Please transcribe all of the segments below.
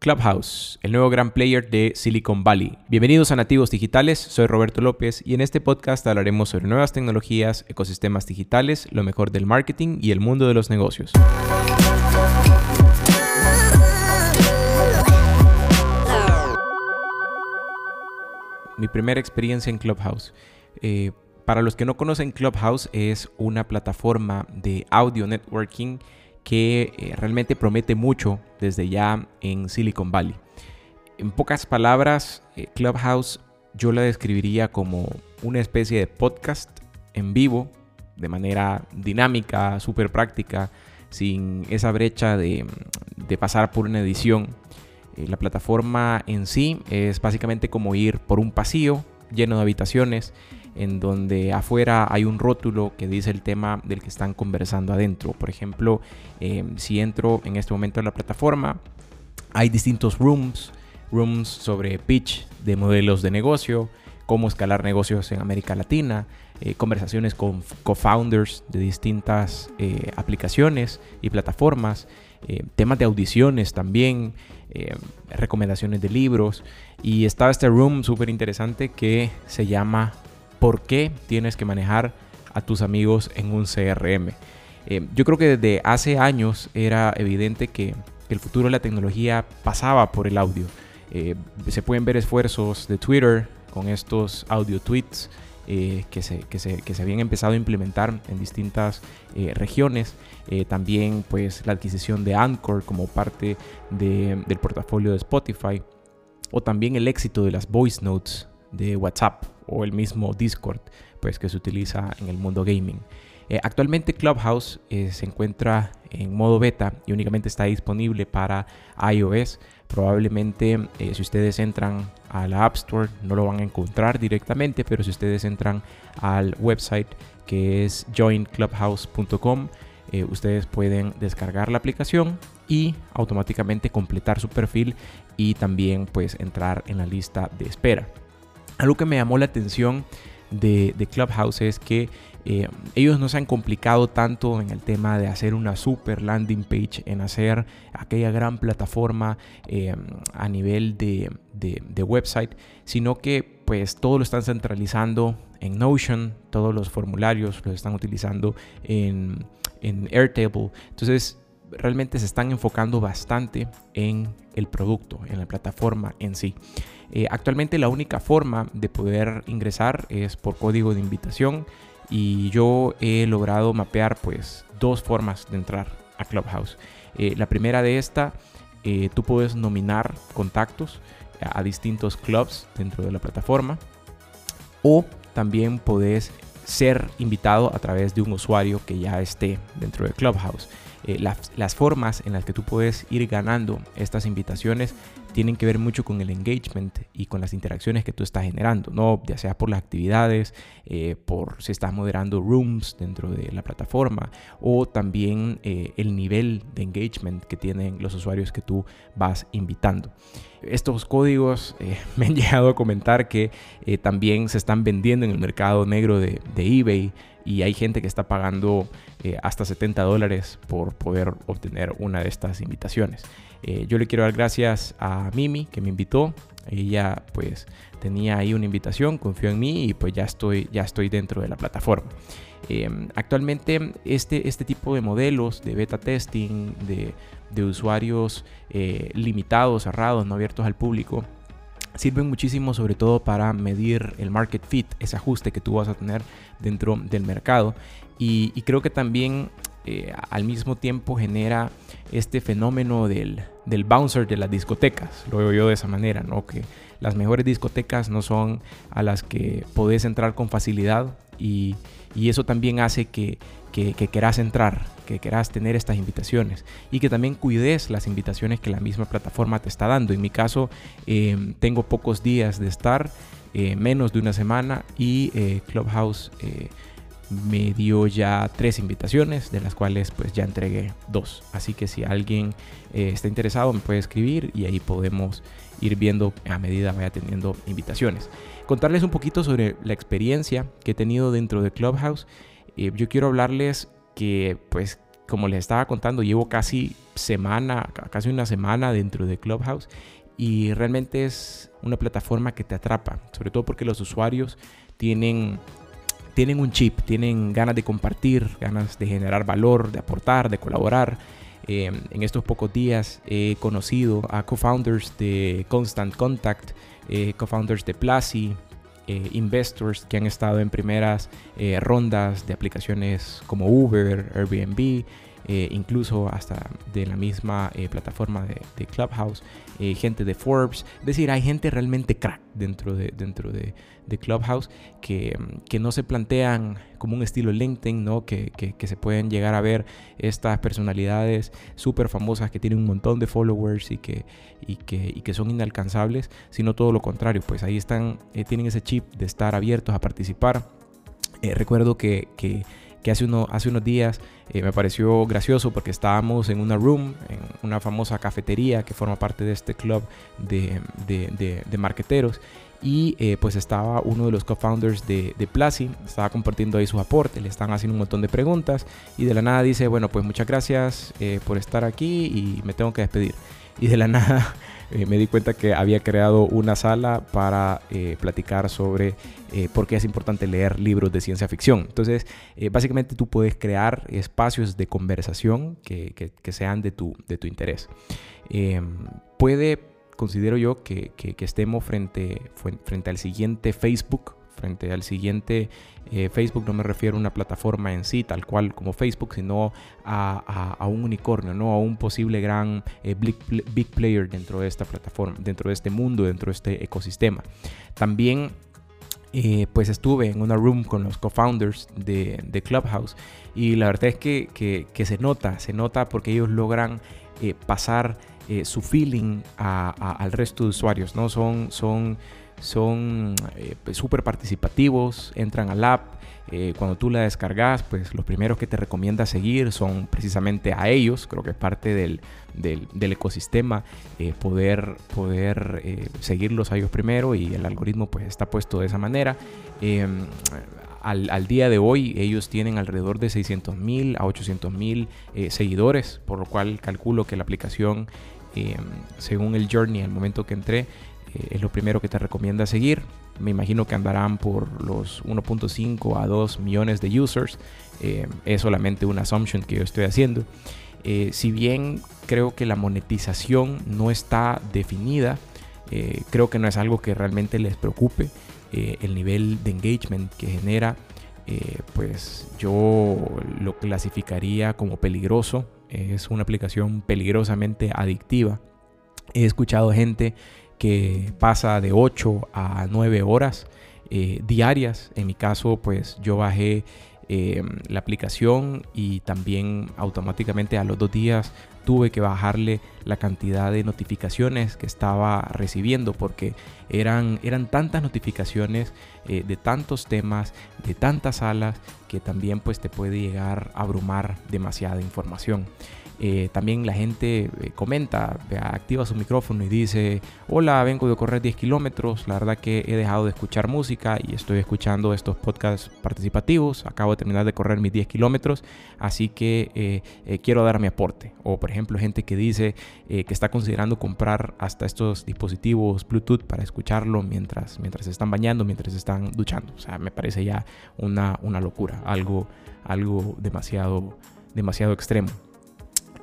Clubhouse, el nuevo gran player de Silicon Valley. Bienvenidos a Nativos Digitales, soy Roberto López y en este podcast hablaremos sobre nuevas tecnologías, ecosistemas digitales, lo mejor del marketing y el mundo de los negocios. Mi primera experiencia en Clubhouse. Eh, para los que no conocen, Clubhouse es una plataforma de audio networking que eh, realmente promete mucho desde ya en Silicon Valley. En pocas palabras, eh, Clubhouse yo la describiría como una especie de podcast en vivo, de manera dinámica, súper práctica, sin esa brecha de, pasar por una edición. Eh, la plataforma en sí es básicamente como ir por un pasillo lleno de habitaciones en donde afuera hay un rótulo que dice el tema del que están conversando adentro. Por ejemplo, em, si entro en este momento en la plataforma, hay distintos rooms, rooms sobre pitch de modelos de negocio, cómo escalar negocios en América Latina, eh, conversaciones con co-founders de distintas eh, aplicaciones y plataformas, eh, temas de audiciones también, recomendaciones de libros. Y está este room súper interesante que se llama por qué tienes que manejar a tus amigos en un CRM. Eh, yo creo que desde hace años era evidente que, el futuro de la tecnología pasaba por el audio. Eh, se pueden ver esfuerzos de Twitter con estos audio tweets eh, que, se, que, se, que, se, habían empezado a implementar en distintas regiones. también pues la adquisición de Anchor como parte del portafolio de Spotify. O también el éxito de las voice notes de WhatsApp o el mismo Discord pues, que se utiliza en el mundo gaming. Eh, actualmente Clubhouse eh, se encuentra en modo beta y únicamente está disponible para iOS. Probablemente eh, si ustedes entran a la App Store no lo van a encontrar directamente, pero si ustedes entran al website que es joinclubhouse.com, ustedes pueden descargar la aplicación y automáticamente completar su perfil y también pues entrar en la lista de espera. Algo que me llamó la atención de, Clubhouse es que eh, ellos no se han complicado tanto en el tema de hacer una super landing page, en hacer aquella gran plataforma eh, a nivel de, website, sino que pues todo lo están centralizando en Notion, todos los formularios los están utilizando en, en Airtable. Entonces realmente se están enfocando bastante en el producto, en la plataforma en sí. Eh, actualmente la única forma de poder ingresar es por código de invitación y yo he logrado mapear pues dos formas de entrar a Clubhouse. Eh, la primera de esta, eh, tú puedes nominar contactos a, distintos clubs dentro de la plataforma o también puedes ser invitado a través de un usuario que ya esté dentro de Clubhouse. Las, las, formas en las que tú puedes ir ganando estas invitaciones tienen que ver mucho con el engagement y con las interacciones que tú estás generando, ¿no? ya sea por las actividades, eh, por si estás moderando rooms dentro de la plataforma o también eh, el nivel de engagement que tienen los usuarios que tú vas invitando. Estos códigos eh, me han llegado a comentar que también se están vendiendo en el mercado negro de eBay y hay gente que está pagando hasta 70 dólares por poder obtener una de estas invitaciones. Eh, yo le quiero dar gracias a Mimi que me invitó. Ella pues tenía ahí una invitación, confió en mí y pues ya estoy, ya estoy dentro de la plataforma. Em, actualmente este, este tipo de modelos de beta testing, de, de usuarios eh, limitados, cerrados, no abiertos al público, sirven muchísimo sobre todo para medir el market fit, ese ajuste que tú vas a tener dentro del mercado. Y, y creo que también eh, al mismo tiempo genera este fenómeno del, del, bouncer de las discotecas. Lo veo yo de esa manera, ¿no? Que las mejores discotecas no son a las que podés entrar con facilidad y, y eso también hace que, que, querás entrar, que querás tener estas invitaciones y que también cuides las invitaciones que la misma plataforma te está dando. En mi caso, eh, tengo pocos días de estar, eh, menos de una semana y Clubhouse me dio ya tres invitaciones, de las cuales pues ya entregué dos. Así que si alguien eh, está interesado me puede escribir y ahí podemos ir viendo a medida vaya teniendo invitaciones. Contarles un poquito sobre la experiencia que he tenido dentro de Clubhouse. Eh, yo quiero hablarles que pues como les estaba contando, llevo casi semana, casi una semana dentro de Clubhouse y realmente es una plataforma que te atrapa, sobre todo porque los usuarios tienen tienen un chip, tienen ganas de compartir, ganas de generar valor, de aportar, de colaborar. Eh, en estos pocos días he conocido a co-founders de Constant Contact, eh, co-founders de Plazi, eh, investors que han estado en primeras rondas de aplicaciones como Uber, Airbnb, incluso hasta de la misma plataforma de, Clubhouse, gente de Forbes. Es decir, hay gente realmente crack dentro de, dentro de, Clubhouse que, que, no se plantean como un estilo LinkedIn, ¿no? Que, que, se pueden llegar a ver estas personalidades súper famosas que tienen un montón de followers y que, y que, y que son inalcanzables, sino todo lo contrario, pues ahí están, eh, tienen ese chip de estar abiertos a participar. Eh, recuerdo que, que, hace, uno, hace unos días eh, me pareció gracioso porque estábamos en una room, en una famosa cafetería que forma parte de este club de, de, de, de marqueteros y eh, pues estaba uno de los co-founders de, de Plazi, estaba compartiendo ahí su aporte, le están haciendo un montón de preguntas y de la nada dice, bueno, pues muchas gracias eh, por estar aquí y me tengo que despedir. Y de la nada eh, me di cuenta que había creado una sala para platicar sobre por qué es importante leer libros de ciencia ficción. Entonces, básicamente tú puedes crear espacios de conversación que, que, que sean de tu, de tu interés. puede considero yo que, estemos frente, frente al siguiente Facebook, frente al siguiente eh, Facebook, no me refiero a una plataforma en sí, tal cual como Facebook, sino a, un unicornio, ¿no? a un posible gran eh, big, player dentro de esta plataforma, dentro de este mundo, dentro de este ecosistema. También eh, pues estuve en una room con los co-founders de, Clubhouse y la verdad es que, se nota, se nota porque ellos logran pasar su feeling al resto de usuarios, ¿no? Son, son, son eh, pues, súper participativos, entran al app, eh, cuando tú la descargas, pues los primeros que te recomienda seguir son precisamente a ellos, creo que es parte del, del, ecosistema, poder, poder seguirlos a ellos primero y el algoritmo pues está puesto de esa manera. Em, al, al, día de hoy ellos tienen alrededor de 600 mil a 800 mil seguidores, por lo cual calculo que la aplicación eh, según el journey, al momento que entré, eh, es lo primero que te recomienda seguir. Me imagino que andarán por los 1.5 a 2 millones de users. Eh, es solamente una assumption que yo estoy haciendo. si bien creo que la monetización no está definida, creo que no es algo que realmente les preocupe. el nivel de engagement que genera, pues yo lo clasificaría como peligroso es una aplicación peligrosamente adictiva. He escuchado gente que pasa de 8 a 9 horas eh, diarias. En mi caso, pues yo bajé eh, la aplicación y también automáticamente a los dos días tuve que bajarle la cantidad de notificaciones que estaba recibiendo porque eran, eran tantas notificaciones eh, de tantos temas, de tantas salas que también pues te puede llegar a abrumar demasiada información. Eh, también la gente eh, comenta, activa su micrófono y dice, hola, vengo de correr 10 kilómetros, la verdad que he dejado de escuchar música y estoy escuchando estos podcasts participativos, acabo de terminar de correr mis 10 kilómetros, así que quiero dar mi aporte. O por ejemplo, gente que dice que está considerando comprar hasta estos dispositivos Bluetooth para escucharlo mientras, mientras se están bañando, mientras se están duchando. O sea, me parece ya una, una locura, algo, algo demasiado, demasiado extremo.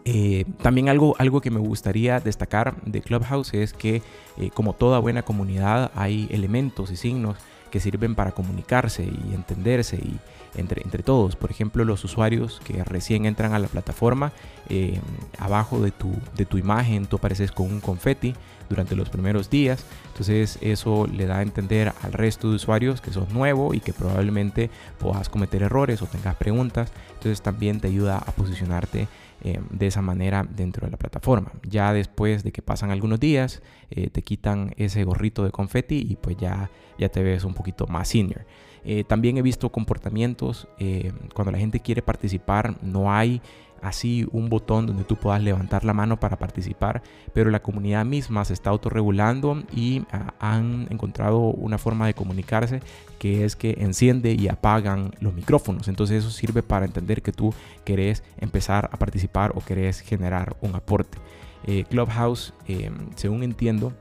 Eh, también algo, algo que me gustaría destacar de Clubhouse es que eh, como toda buena comunidad hay elementos y signos que sirven para comunicarse y entenderse y entre, entre todos. Por ejemplo, los usuarios que recién entran a la plataforma, eh, abajo de tu, de tu imagen tú apareces con un confeti durante los primeros días. Entonces eso le da a entender al resto de usuarios que sos nuevo y que probablemente puedas cometer errores o tengas preguntas. Entonces también te ayuda a posicionarte eh, de esa manera dentro de la plataforma. Ya después de que pasan algunos días, eh, te quitan ese gorrito de confeti y pues ya, ya te ves un poquito más senior. Eh, también he visto comportamientos cuando la gente quiere participar, no hay así un botón donde tú puedas levantar la mano para participar, pero la comunidad misma se está autorregulando y ah, han encontrado una forma de comunicarse que es que enciende y apagan los micrófonos. Entonces eso sirve para entender que tú querés empezar a participar o querés generar un aporte. Eh, Clubhouse, em, según entiendo,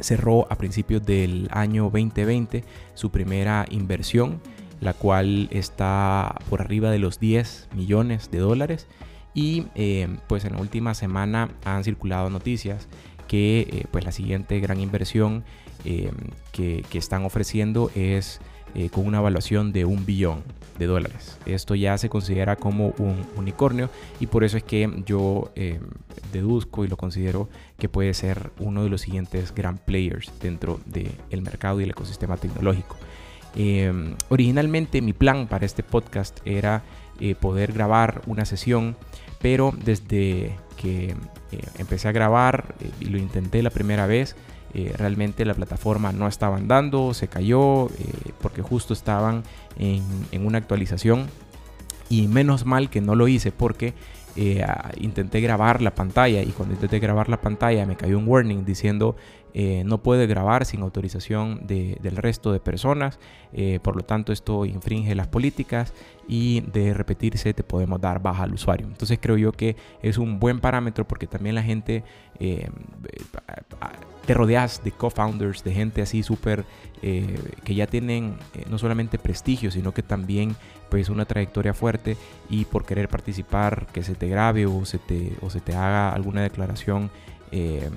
cerró a principios del año 2020 su primera inversión la cual está por arriba de los 10 millones de dólares. Y eh, pues en la última semana han circulado noticias que eh, pues la siguiente gran inversión eh, que, están ofreciendo es con una evaluación de un billón de dólares. Esto ya se considera como un unicornio y por eso es que yo deduzco y lo considero que puede ser uno de los siguientes gran players dentro del mercado y el ecosistema tecnológico. Em, originalmente mi plan para este podcast era eh, poder grabar una sesión, pero desde que eh, empecé a grabar eh, y lo intenté la primera vez, realmente la plataforma no estaba andando, se cayó porque justo estaban en, en, una actualización. Y menos mal que no lo hice porque intenté grabar la pantalla y cuando intenté grabar la pantalla me cayó un warning diciendo eh, no puede grabar sin autorización del resto de personas, eh, por lo tanto esto infringe las políticas y de repetirse te podemos dar baja al usuario. Entonces creo yo que es un buen parámetro porque también la gente eh, te rodeas de co-founders, de gente así súper que ya tienen no solamente prestigio, sino que también pues una trayectoria fuerte y por querer participar que se te grabe o se te, o se te haga alguna declaración Em,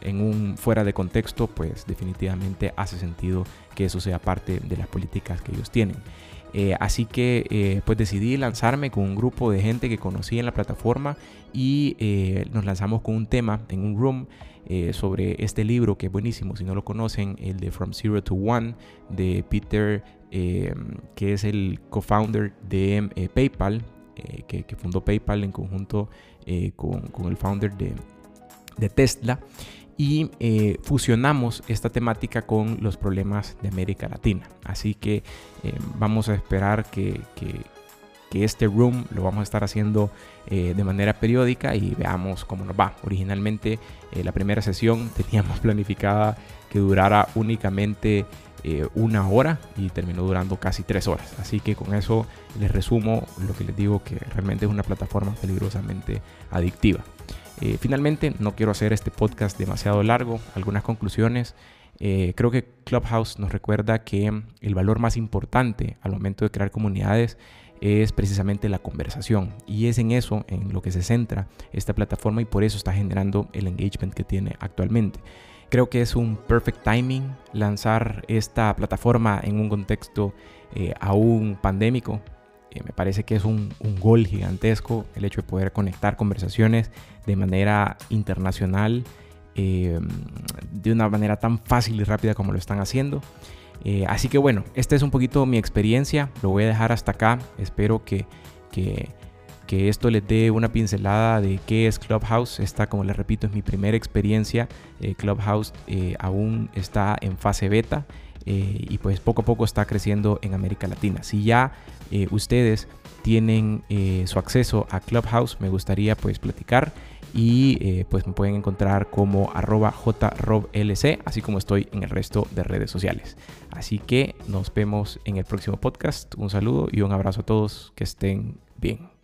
en un fuera de contexto, pues definitivamente hace sentido que eso sea parte de las políticas que ellos tienen. Eh, así que eh, pues decidí lanzarme con un grupo de gente que conocí en la plataforma y eh, nos lanzamos con un tema en un room sobre este libro que es buenísimo, si no lo conocen, el de From Zero to One de Peter, em, que es el co-founder de PayPal, que, fundó PayPal en conjunto con, con el founder de de Tesla y eh, fusionamos esta temática con los problemas de América Latina. Así que eh, vamos a esperar que, este room lo vamos a estar haciendo eh, de manera periódica y veamos cómo nos va. Originalmente la primera sesión teníamos planificada que durara únicamente una hora y terminó durando casi tres horas. Así que con eso les resumo lo que les digo que realmente es una plataforma peligrosamente adictiva. Eh, finalmente, no quiero hacer este podcast demasiado largo. Algunas conclusiones. Eh, creo que Clubhouse nos recuerda que el valor más importante al momento de crear comunidades es precisamente la conversación. Y es en eso en lo que se centra esta plataforma y por eso está generando el engagement que tiene actualmente. Creo que es un perfect timing lanzar esta plataforma en un contexto eh, aún pandémico. Eh, me parece que es un, gol gigantesco el hecho de poder conectar conversaciones de manera internacional, eh, de una manera tan fácil y rápida como lo están haciendo. Eh, así que bueno, esta es un poquito mi experiencia, lo voy a dejar hasta acá, espero que, que, que esto les dé una pincelada de qué es Clubhouse. Esta, como les repito, es mi primera experiencia. Clubhouse aún está en fase beta. Y pues poco a poco está creciendo en América Latina. Si ya eh, ustedes tienen eh, su acceso a Clubhouse, me gustaría pues platicar y eh, pues me pueden encontrar como arroba jroblc, así como estoy en el resto de redes sociales. Así que nos vemos en el próximo podcast. Un saludo y un abrazo a todos. Que estén bien.